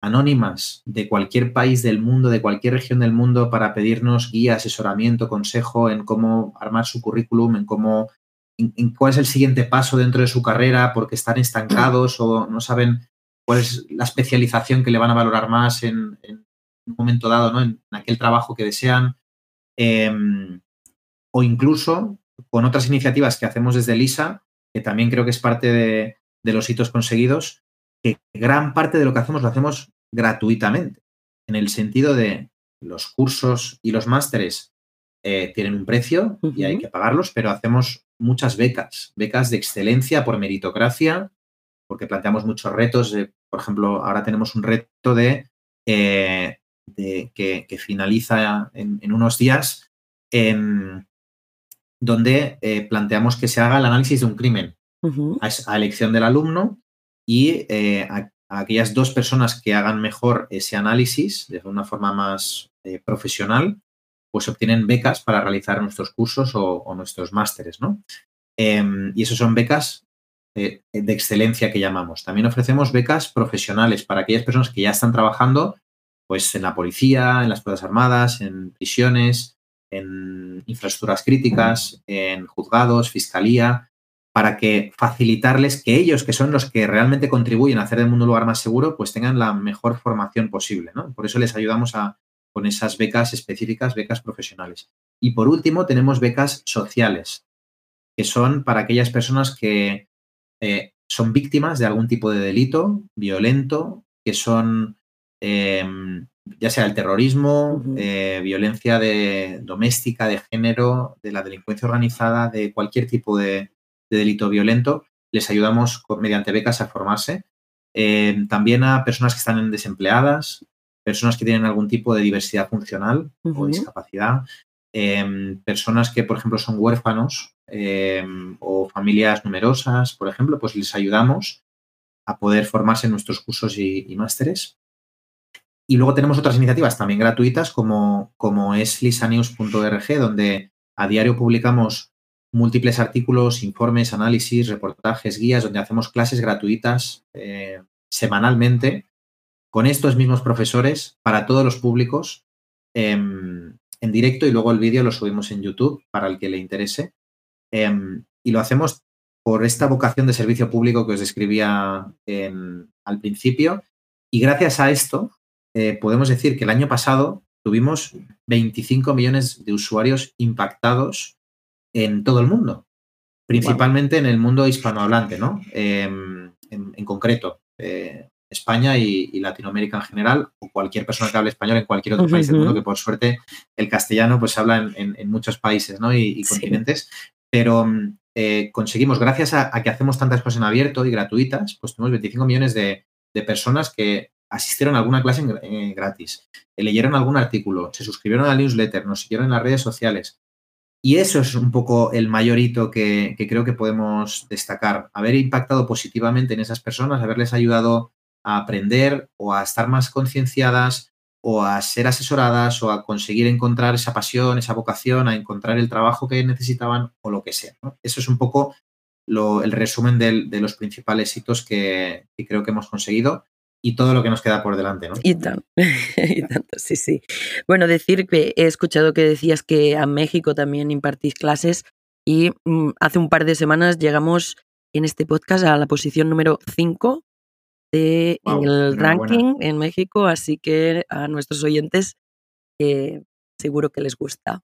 anónimas de cualquier país del mundo, de cualquier región del mundo, para pedirnos guía, asesoramiento, consejo en cómo armar su currículum, en cómo, en, cuál es el siguiente paso dentro de su carrera, porque están estancados o no saben cuál es la especialización que le van a valorar más en, un momento dado, ¿no? en, aquel trabajo que desean. Em, o incluso con otras iniciativas que hacemos desde LISA, que también creo que es parte de, los hitos conseguidos, que gran parte de lo que hacemos lo hacemos gratuitamente, en el sentido de los cursos y los másteres eh, tienen un precio y hay que pagarlos, pero hacemos muchas becas, becas de excelencia por meritocracia, porque planteamos muchos retos. por ejemplo, ahora tenemos un reto de, eh, que, finaliza en, unos días, donde eh, planteamos que se haga el análisis de un crimen a, elección del alumno y eh, a, aquellas dos personas que hagan mejor ese análisis de una forma más profesional, pues obtienen becas para realizar nuestros cursos o, nuestros másteres, ¿no? Em, y eso son becas de, excelencia que llamamos. También ofrecemos becas profesionales para aquellas personas que ya están trabajando pues en la policía, en las Fuerzas Armadas, en prisiones, en infraestructuras críticas, en juzgados, fiscalía, para que facilitarles que ellos, que son los que realmente contribuyen a hacer del mundo un lugar más seguro, pues tengan la mejor formación posible. ¿no? Por eso les ayudamos a, con esas becas específicas, becas profesionales. Y por último, tenemos becas sociales, que son para aquellas personas que eh, son víctimas de algún tipo de delito violento, que son em, ya sea el terrorismo, eh, violencia de, doméstica, de género, de la delincuencia organizada, de cualquier tipo de, delito violento, les ayudamos mediante becas a formarse. Em, también a personas que están desempleadas, personas que tienen algún tipo de diversidad funcional o discapacidad, em, personas que, por ejemplo, son huérfanos Em, o familias numerosas, por ejemplo, pues les ayudamos a poder formarse en nuestros cursos y, másteres. Y luego tenemos otras iniciativas también gratuitas como, como es lisanews.org, donde a diario publicamos múltiples artículos, informes, análisis, reportajes, guías, donde hacemos clases gratuitas eh, semanalmente con estos mismos profesores para todos los públicos em, en directo y luego el vídeo lo subimos en YouTube para el que le interese. Em, y lo hacemos por esta vocación de servicio público que os describía al principio. Y gracias a esto, eh, podemos decir que el año pasado tuvimos 25 millones de usuarios impactados en todo el mundo, principalmente en el mundo hispanohablante, ¿no? Em, en, concreto, eh, España y, Latinoamérica en general, o cualquier persona que hable español en cualquier otro país del mundo, que por suerte el castellano pues se habla en, muchos países ¿no? y, continentes, pero mm, eh, conseguimos, gracias a, que hacemos tantas cosas en abierto y gratuitas, pues tenemos 25 millones de, personas que asistieron a alguna clase gratis, leyeron algún artículo, se suscribieron al newsletter, nos siguieron en las redes sociales. Y eso es un poco el mayor hito que, que creo que podemos destacar, haber impactado positivamente en esas personas, haberles ayudado a aprender o a estar más concienciadas o a ser asesoradas o a conseguir encontrar esa pasión, esa vocación, a encontrar el trabajo que necesitaban o lo que sea. Eso es un poco el resumen de, los principales hitos que, creo que hemos conseguido y todo lo que nos queda por delante. ¿no? Y, tanto, sí, sí. Bueno, decir que he escuchado que decías que a México también impartís clases y mm, hace un par de semanas llegamos en este podcast a la posición número 5 en el ranking en México, así que a nuestros oyentes eh, seguro que les gusta.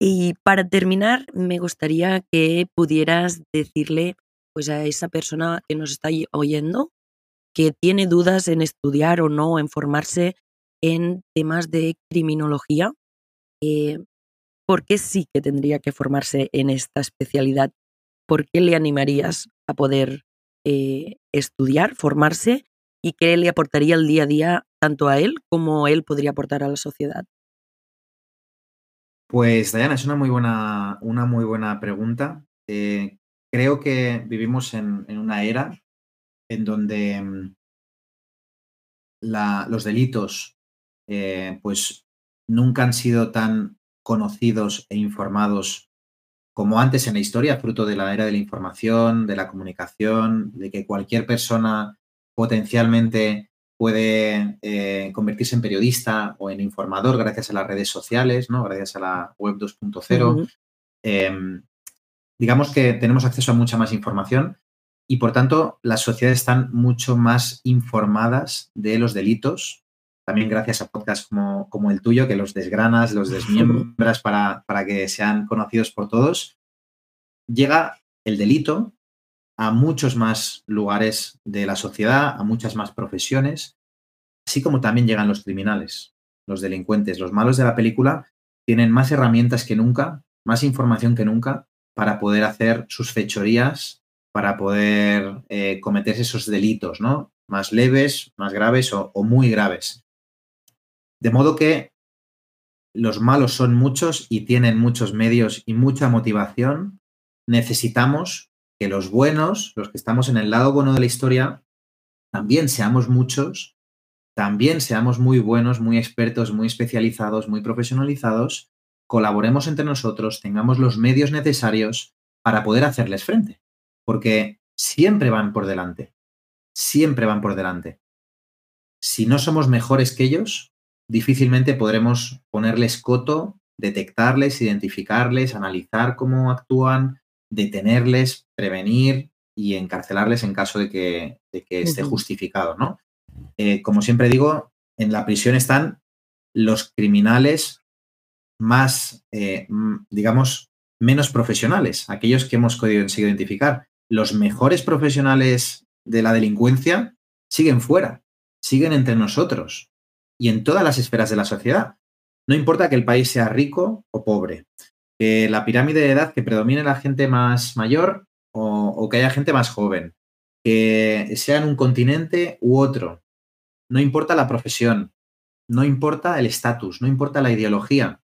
Y para terminar, me gustaría que pudieras decirle pues a esa persona que nos está oyendo que tiene dudas en estudiar o no, en formarse en temas de criminología, eh, ¿por qué sí que tendría que formarse en esta especialidad? ¿Por qué le animarías a poder eh, estudiar, formarse y qué le aportaría el día a día tanto a él como él podría aportar a la sociedad? Pues Dayana, es una muy buena, una muy buena pregunta. Eh, creo que vivimos en, una era en donde mm, los delitos eh, pues nunca han sido tan conocidos e informados como antes en la historia, fruto de la era de la información, de la comunicación, de que cualquier persona potencialmente puede eh, convertirse en periodista o en informador gracias a las redes sociales, ¿no? gracias a la web 2.0. Em, digamos que tenemos acceso a mucha más información y por tanto las sociedades están mucho más informadas de los delitos también gracias a podcasts como, como el tuyo, que los desgranas, los desmiembras para, para que sean conocidos por todos, llega el delito a muchos más lugares de la sociedad, a muchas más profesiones, así como también llegan los criminales, los delincuentes, los malos de la película tienen más herramientas que nunca, más información que nunca para poder hacer sus fechorías, para poder eh, cometer esos delitos, ¿no? Más leves, más graves o, o muy graves. De modo que los malos son muchos y tienen muchos medios y mucha motivación. Necesitamos que los buenos, los que estamos en el lado bueno de la historia, también seamos muchos, también seamos muy buenos, muy expertos, muy especializados, muy profesionalizados, colaboremos entre nosotros, tengamos los medios necesarios para poder hacerles frente, porque siempre van por delante, siempre van por delante. Si no somos mejores que ellos, difícilmente podremos ponerles coto, detectarles, identificarles, analizar cómo actúan, detenerles, prevenir y encarcelarles en caso de que, esté justificado, ¿no? Eh, como siempre digo, en la prisión están los criminales más, eh, digamos, menos profesionales, aquellos que hemos conseguido identificar. Los mejores profesionales de la delincuencia siguen fuera, siguen entre nosotros y en todas las esferas de la sociedad. No importa que el país sea rico o pobre, que la pirámide de edad que predomine la gente más mayor o, que haya gente más joven, que sea en un continente u otro. No importa la profesión, no importa el estatus, no importa la ideología.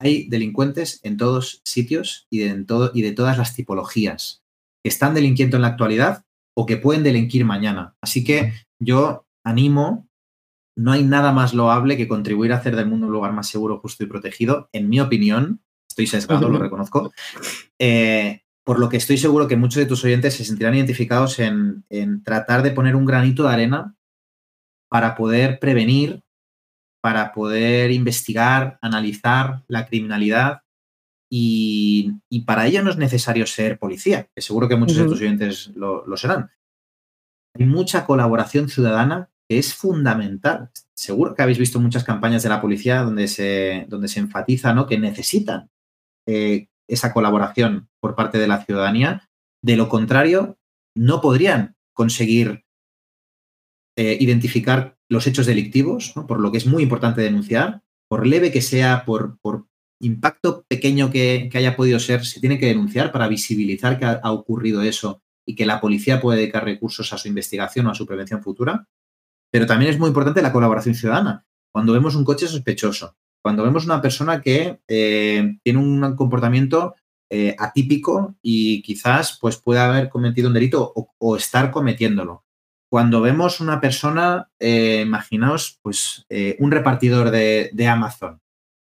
Hay delincuentes en todos sitios y de, todo, y de todas las tipologías que están delinquiendo en la actualidad o que pueden delinquir mañana. Así que yo animo, no hay nada más loable que contribuir a hacer del mundo un lugar más seguro, justo y protegido, en mi opinión, estoy sesgado, lo reconozco. Eh, por lo que estoy seguro que muchos de tus oyentes se sentirán identificados en, tratar de poner un granito de arena para poder prevenir, para poder investigar, analizar la criminalidad y, para ello no es necesario ser policía, que seguro que muchos de tus oyentes lo, lo, serán. Hay mucha colaboración ciudadana que es fundamental. Seguro que habéis visto muchas campañas de la policía donde se, donde se enfatiza ¿no? que necesitan eh, esa colaboración por parte de la ciudadanía. De lo contrario, no podrían conseguir eh, identificar los hechos delictivos, por lo que es muy importante denunciar, por leve que sea, por, por impacto pequeño que, haya podido ser, se tiene que denunciar para visibilizar que ha, ha, ocurrido eso y que la policía puede dedicar recursos a su investigación o a su prevención futura. Pero también es muy importante la colaboración ciudadana. Cuando vemos un coche sospechoso, cuando vemos una persona que eh, tiene un comportamiento eh, atípico y quizás pues, pueda haber cometido un delito o, estar cometiéndolo. Cuando vemos una persona, eh, imaginaos, pues un repartidor de, de Amazon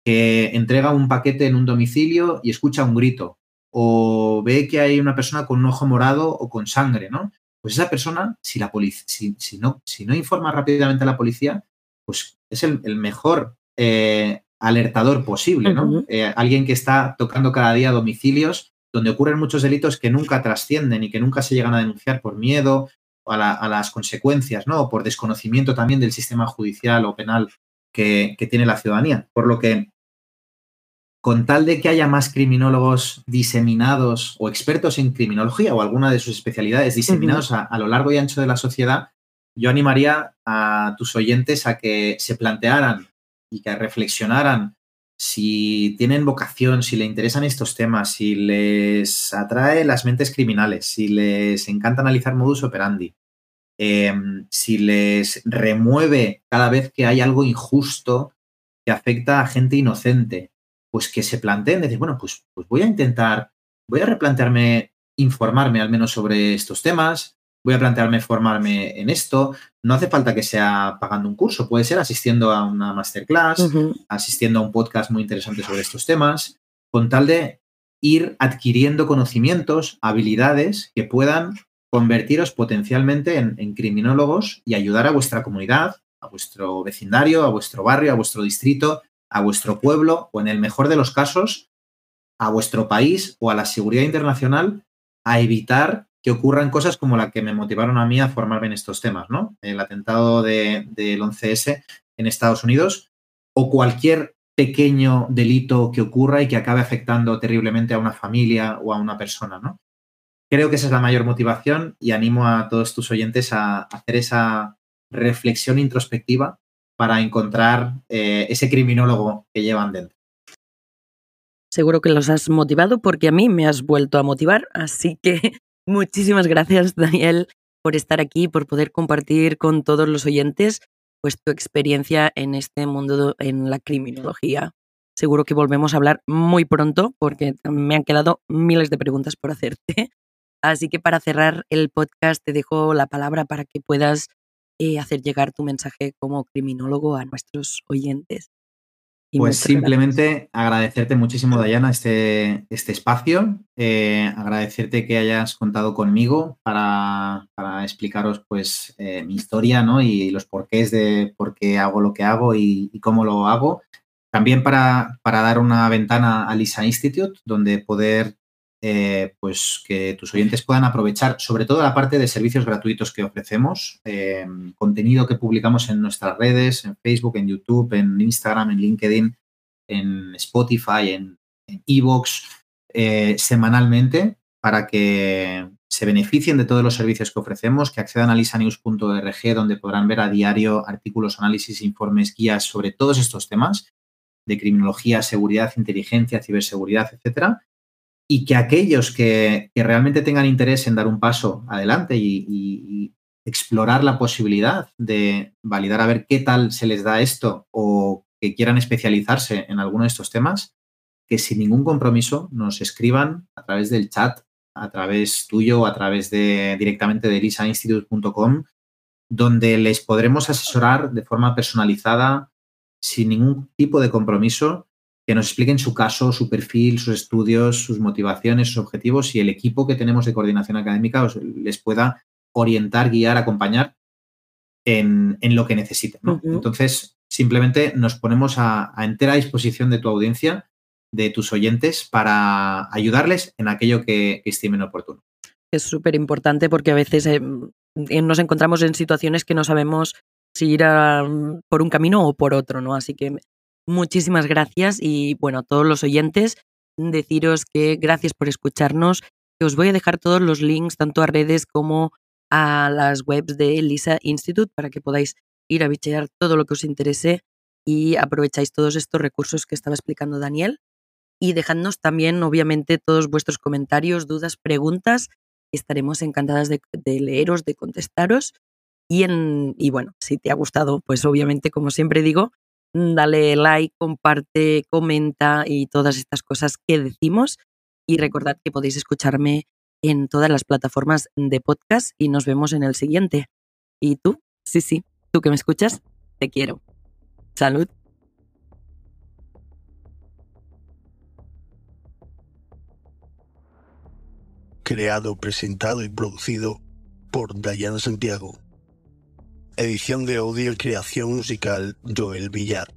que entrega un paquete en un domicilio y escucha un grito, o ve que hay una persona con un ojo morado o con sangre, ¿no? Pues esa persona, si, la si, si, no, si no informa rápidamente a la policía, pues es el, el mejor eh, alertador posible, ¿no? Eh, alguien que está tocando cada día domicilios donde ocurren muchos delitos que nunca trascienden y que nunca se llegan a denunciar por miedo a, las consecuencias, ¿no? O por desconocimiento también del sistema judicial o penal que, tiene la ciudadanía. Por lo que, con tal de que haya más criminólogos diseminados o expertos en criminología o alguna de sus especialidades diseminados a, lo largo y ancho de la sociedad, yo animaría a tus oyentes a que se plantearan y que reflexionaran si tienen vocación, si les interesan estos temas, si les atrae las mentes criminales, si les encanta analizar modus operandi, em, si les remueve cada vez que hay algo injusto que afecta a gente inocente, pues que se planteen, decir, bueno, pues, pues voy a intentar, voy a replantearme, informarme al menos sobre estos temas, voy a plantearme formarme en esto. No hace falta que sea pagando un curso, puede ser asistiendo a una masterclass, asistiendo a un podcast muy interesante sobre estos temas, con tal de ir adquiriendo conocimientos, habilidades que puedan convertiros potencialmente en, criminólogos y ayudar a vuestra comunidad, a vuestro vecindario, a vuestro barrio, a vuestro distrito, a vuestro pueblo o en el mejor de los casos, a vuestro país o a la seguridad internacional a evitar que ocurran cosas como la que me motivaron a mí a formarme en estos temas, ¿no? El atentado del 11S en Estados Unidos o cualquier pequeño delito que ocurra y que acabe afectando terriblemente a una familia o a una persona, ¿no? Creo que esa es la mayor motivación y animo a todos tus oyentes a hacer esa reflexión introspectiva para encontrar eh, ese criminólogo que llevan dentro. Seguro que los has motivado porque a mí me has vuelto a motivar, así que muchísimas gracias Daniel por estar aquí, por poder compartir con todos los oyentes pues tu experiencia en este mundo en la criminología. Seguro que volvemos a hablar muy pronto porque me han quedado miles de preguntas por hacerte. Así que para cerrar el podcast te dejo la palabra para que puedas eh, hacer llegar tu mensaje como criminólogo a nuestros oyentes. pues simplemente agradecerte muchísimo, Dayana, este, este espacio, eh, agradecerte que hayas contado conmigo para, explicaros pues eh, mi historia ¿no? y los porqués de por qué hago lo que hago y, y cómo lo hago. También para, para, dar una ventana a Lisa Institute, donde poder eh, pues que tus oyentes puedan aprovechar sobre todo la parte de servicios gratuitos que ofrecemos, eh, contenido que publicamos en nuestras redes, en Facebook, en YouTube, en Instagram, en LinkedIn, en Spotify, en Evox, eh, semanalmente para que se beneficien de todos los servicios que ofrecemos, que accedan a lisanews.org, donde podrán ver a diario artículos, análisis, informes, guías sobre todos estos temas de criminología, seguridad, inteligencia, ciberseguridad, etcétera y que aquellos que, realmente tengan interés en dar un paso adelante y, explorar la posibilidad de validar a ver qué tal se les da esto o que quieran especializarse en alguno de estos temas, que sin ningún compromiso nos escriban a través del chat, a través tuyo a través de directamente de lisainstitute.com, donde les podremos asesorar de forma personalizada, sin ningún tipo de compromiso, que nos expliquen su caso, su perfil, sus estudios, sus motivaciones, sus objetivos y el equipo que tenemos de coordinación académica les pueda orientar, guiar, acompañar en, lo que necesiten. Entonces, simplemente nos ponemos a, entera disposición de tu audiencia, de tus oyentes, para ayudarles en aquello que, estimen oportuno. Es súper importante porque a veces eh, nos encontramos en situaciones que no sabemos si ir por un camino o por otro, ¿no? Así que Muchísimas gracias y bueno, a todos los oyentes, deciros que gracias por escucharnos, que os voy a dejar todos los links tanto a redes como a las webs de Lisa Institute para que podáis ir a bichear todo lo que os interese y aprovecháis todos estos recursos que estaba explicando Daniel. Y dejadnos también, obviamente, todos vuestros comentarios, dudas, preguntas. Estaremos encantadas de, leeros, de contestaros. Y, en, y bueno, si te ha gustado, pues obviamente, como siempre digo, dale like, comparte, comenta y todas estas cosas que decimos. Y recordad que podéis escucharme en todas las plataformas de podcast y nos vemos en el siguiente. ¿Y tú? Sí, sí, tú que me escuchas, te quiero. Salud. Creado, presentado y producido por Dayana Santiago. Edición de audio y creación musical Joel Villar.